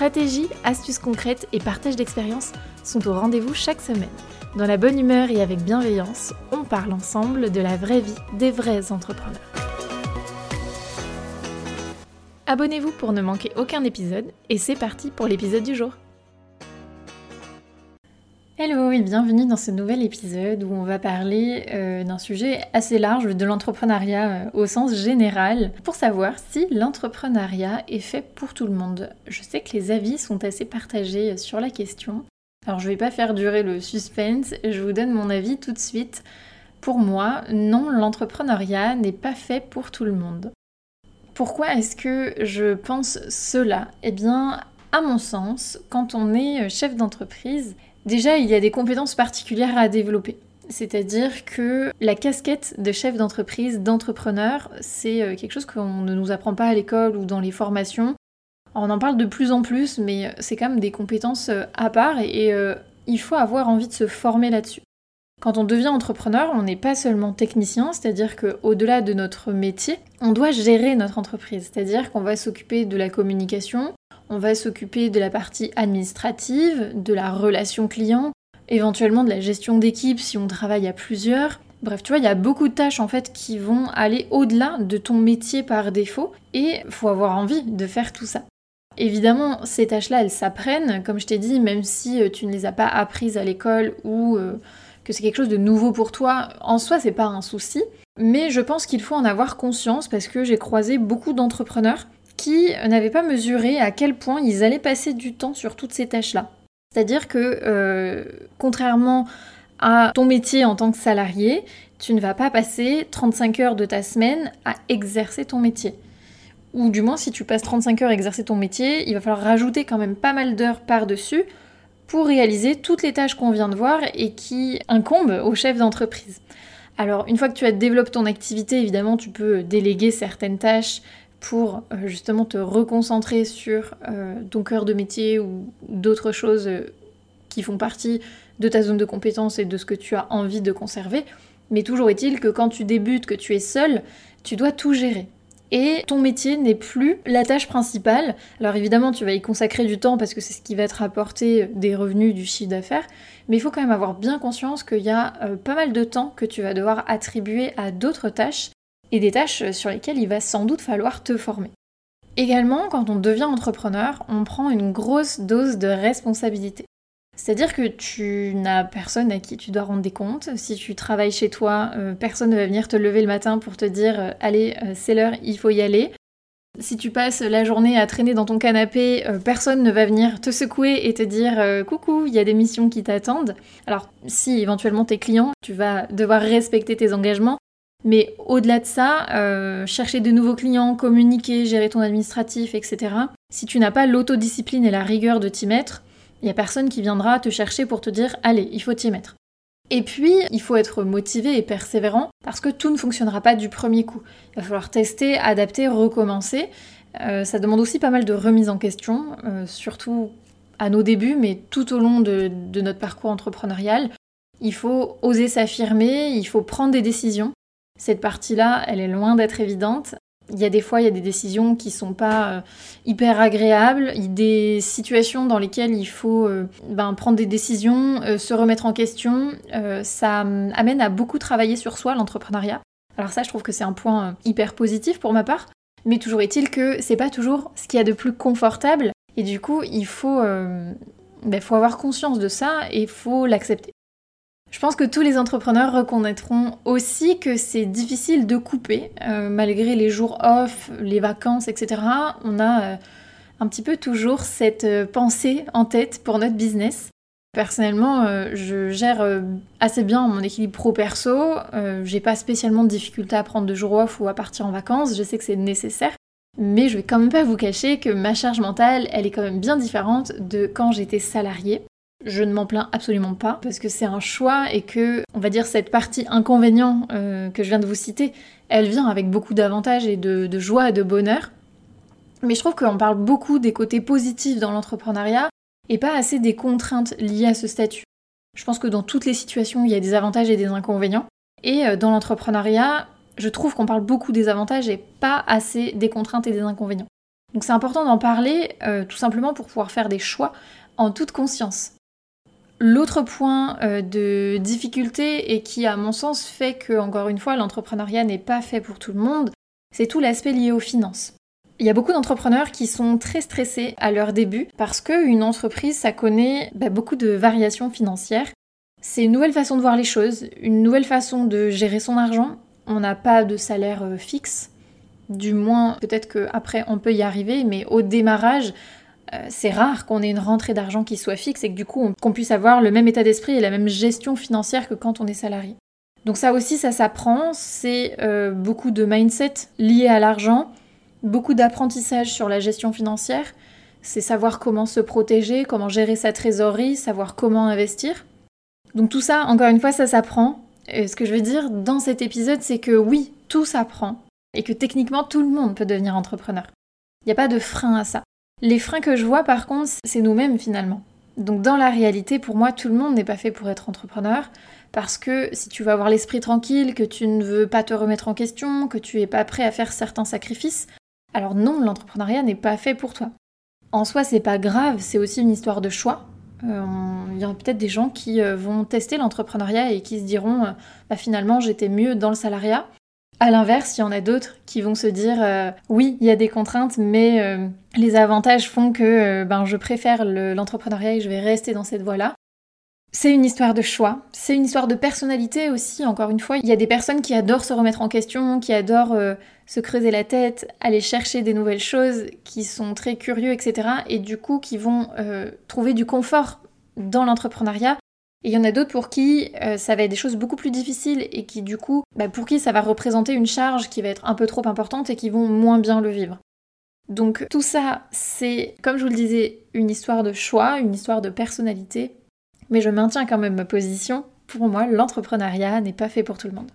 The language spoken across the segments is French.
Stratégie, astuces concrètes et partage d'expériences sont au rendez-vous chaque semaine. Dans la bonne humeur et avec bienveillance, on parle ensemble de la vraie vie des vrais entrepreneurs. Abonnez-vous pour ne manquer aucun épisode et c'est parti pour l'épisode du jour. Hello et bienvenue dans ce nouvel épisode où on va parler euh, d'un sujet assez large de l'entrepreneuriat euh, au sens général pour savoir si l'entrepreneuriat est fait pour tout le monde. Je sais que les avis sont assez partagés sur la question. Alors je vais pas faire durer le suspense, je vous donne mon avis tout de suite. Pour moi, non, l'entrepreneuriat n'est pas fait pour tout le monde. Pourquoi est-ce que je pense cela? Eh bien, à mon sens, quand on est chef d'entreprise, Déjà, il y a des compétences particulières à développer. C'est-à-dire que la casquette de chef d'entreprise, d'entrepreneur, c'est euh, quelque chose qu'on ne nous apprend pas à l'école ou dans les formations. On en parle de plus en plus, mais euh, c'est quand même des compétences euh, à part et, il faut avoir envie de se former là-dessus. Quand on devient entrepreneur, on n'est pas seulement technicien, c'est-à-dire qu'au-delà de notre métier, on doit gérer notre entreprise, c'est-à-dire qu'on va s'occuper de la communication, on va s'occuper de la partie administrative, de la relation client, éventuellement de la gestion d'équipe si on travaille à plusieurs. Bref, tu vois, il y a beaucoup de tâches en fait qui vont aller au-delà de ton métier par défaut et faut avoir envie de faire tout ça. Évidemment, ces tâches-là, elles s'apprennent, comme je t'ai dit, même si euh, tu ne les as pas apprises à l'école ou euh, que c'est quelque chose de nouveau pour toi, en soi, c'est pas un souci. Mais je pense qu'il faut en avoir conscience parce que j'ai croisé beaucoup d'entrepreneurs qui n'avaient pas mesuré à quel point ils allaient passer du temps sur toutes ces tâches-là. C'est-à-dire que, euh, contrairement à ton métier en tant que salarié, tu ne vas pas passer 35 heures de ta semaine à exercer ton métier. Ou du moins, si tu passes 35 heures à exercer ton métier, il va falloir rajouter quand même pas mal d'heures par-dessus pour réaliser toutes les tâches qu'on vient de voir et qui incombent au chef d'entreprise. Alors, une fois que tu as développé ton activité, évidemment, tu peux déléguer certaines tâches pour euh, justement te reconcentrer sur euh, ton cœur de métier ou d'autres choses euh, qui font partie de ta zone de compétence et de ce que tu as envie de conserver. Mais toujours est-il que quand tu débutes, que tu es seul, tu dois tout gérer. Et ton métier n'est plus la tâche principale. Alors évidemment, tu vas y consacrer du temps parce que c'est ce qui va te rapporter des revenus, du chiffre d'affaires. Mais il faut quand même avoir bien conscience qu'il y a pas mal de temps que tu vas devoir attribuer à d'autres tâches et des tâches sur lesquelles il va sans doute falloir te former. Également, quand on devient entrepreneur, on prend une grosse dose de responsabilité. C'est-à-dire que tu n'as personne à qui tu dois rendre des comptes. Si tu travailles chez toi, euh, personne ne va venir te lever le matin pour te dire euh, allez, euh, c'est l'heure, il faut y aller. Si tu passes la journée à traîner dans ton canapé, personne ne va venir te secouer et te dire coucou, il y a des missions qui t'attendent. Alors si éventuellement tes clients, tu vas devoir respecter tes engagements, mais au-delà de ça, euh, chercher de nouveaux clients, communiquer, gérer ton administratif, etc. Si tu n'as pas l'autodiscipline et la rigueur de t'y mettre, il n'y a personne qui viendra te chercher pour te dire allez, il faut t'y mettre. Et puis, il faut être motivé et persévérant parce que tout ne fonctionnera pas du premier coup. Il va falloir tester, adapter, recommencer. Euh, ça demande aussi pas mal de remise en question, euh, surtout à nos débuts, mais tout au long de notre parcours entrepreneurial. Il faut oser s'affirmer, il faut prendre des décisions. Cette partie-là, elle est loin d'être évidente. Il y a des fois, il y a des décisions qui sont pas euh, hyper agréables, des situations dans lesquelles il faut euh, ben, prendre des décisions, euh, se remettre en question. ça amène à beaucoup travailler sur soi, l'entrepreneuriat. Alors ça, je trouve que c'est un point hyper positif pour ma part. Mais toujours est-il que c'est pas toujours ce qu'il y a de plus confortable. Et du coup, il faut, ben, faut avoir conscience de ça et faut l'accepter. Je pense que tous les entrepreneurs reconnaîtront aussi que c'est difficile de couper, euh, malgré les jours off, les vacances, etc. On a euh, un petit peu toujours cette euh, pensée en tête pour notre business. Personnellement, je gère assez bien mon équilibre pro-perso. j'ai pas spécialement de difficulté à prendre de jours off ou à partir en vacances. Je sais que c'est nécessaire. Mais je vais quand même pas vous cacher que ma charge mentale, elle est quand même bien différente de quand j'étais salariée. Je ne m'en plains absolument pas parce que c'est un choix et que, on va dire, cette partie inconvénient euh, que je viens de vous citer, elle vient avec beaucoup d'avantages et de, joie et de bonheur. Mais je trouve qu'on parle beaucoup des côtés positifs dans l'entrepreneuriat et pas assez des contraintes liées à ce statut. Je pense que dans toutes les situations, il y a des avantages et des inconvénients. Et euh, dans l'entrepreneuriat, je trouve qu'on parle beaucoup des avantages et pas assez des contraintes et des inconvénients. Donc c'est important d'en parler euh, tout simplement pour pouvoir faire des choix en toute conscience. L'autre point euh, de difficulté et qui, à mon sens, fait que, encore une fois, l'entrepreneuriat n'est pas fait pour tout le monde, c'est tout l'aspect lié aux finances. Il y a beaucoup d'entrepreneurs qui sont très stressés à leur début parce qu'une entreprise, ça connaît bah, beaucoup de variations financières. C'est une nouvelle façon de voir les choses, une nouvelle façon de gérer son argent. On n'a pas de salaire euh, fixe, du moins peut-être qu'après on peut y arriver, mais au démarrage, euh, c'est rare qu'on ait une rentrée d'argent qui soit fixe et que du coup qu'on puisse avoir le même état d'esprit et la même gestion financière que quand on est salarié. Donc ça aussi, ça s'apprend, c'est euh, beaucoup de mindset lié à l'argent, beaucoup d'apprentissage sur la gestion financière, c'est savoir comment se protéger, comment gérer sa trésorerie, savoir comment investir. Donc tout ça, encore une fois, ça s'apprend. Ce que je veux dire dans cet épisode, c'est que oui, tout s'apprend et que techniquement tout le monde peut devenir entrepreneur. Il n'y a pas de frein à ça. Les freins que je vois par contre, c'est nous-mêmes finalement. Donc dans la réalité, pour moi, tout le monde n'est pas fait pour être entrepreneur, parce que si tu veux avoir l'esprit tranquille, que tu ne veux pas te remettre en question, que tu n'es pas prêt à faire certains sacrifices, alors non, l'entrepreneuriat n'est pas fait pour toi. En soi, c'est pas grave, c'est aussi une histoire de choix. Euh, il y a peut-être des gens qui euh, vont tester l'entrepreneuriat et qui se diront euh, bah, finalement j'étais mieux dans le salariat à l'inverse, il y en a d'autres qui vont se dire euh, oui, il y a des contraintes, mais euh, les avantages font que euh, ben, je préfère l'entrepreneuriat et je vais rester dans cette voie-là. C'est une histoire de choix, c'est une histoire de personnalité aussi, encore une fois. Il y a des personnes qui adorent se remettre en question, qui adorent se creuser la tête, aller chercher des nouvelles choses, qui sont très curieux, etc. Et du coup, qui vont trouver du confort dans l'entrepreneuriat et il y en a d'autres pour qui euh, ça va être des choses beaucoup plus difficiles et qui du coup, bah, pour qui ça va représenter une charge qui va être un peu trop importante et qui vont moins bien le vivre. Donc tout ça, c'est, comme je vous le disais, une histoire de choix, une histoire de personnalité, mais je maintiens quand même ma position. Pour moi, l'entrepreneuriat n'est pas fait pour tout le monde.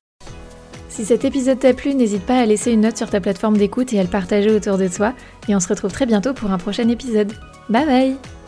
Si cet épisode t'a plu, n'hésite pas à laisser une note sur ta plateforme d'écoute et à le partager autour de toi. Et on se retrouve très bientôt pour un prochain épisode. Bye bye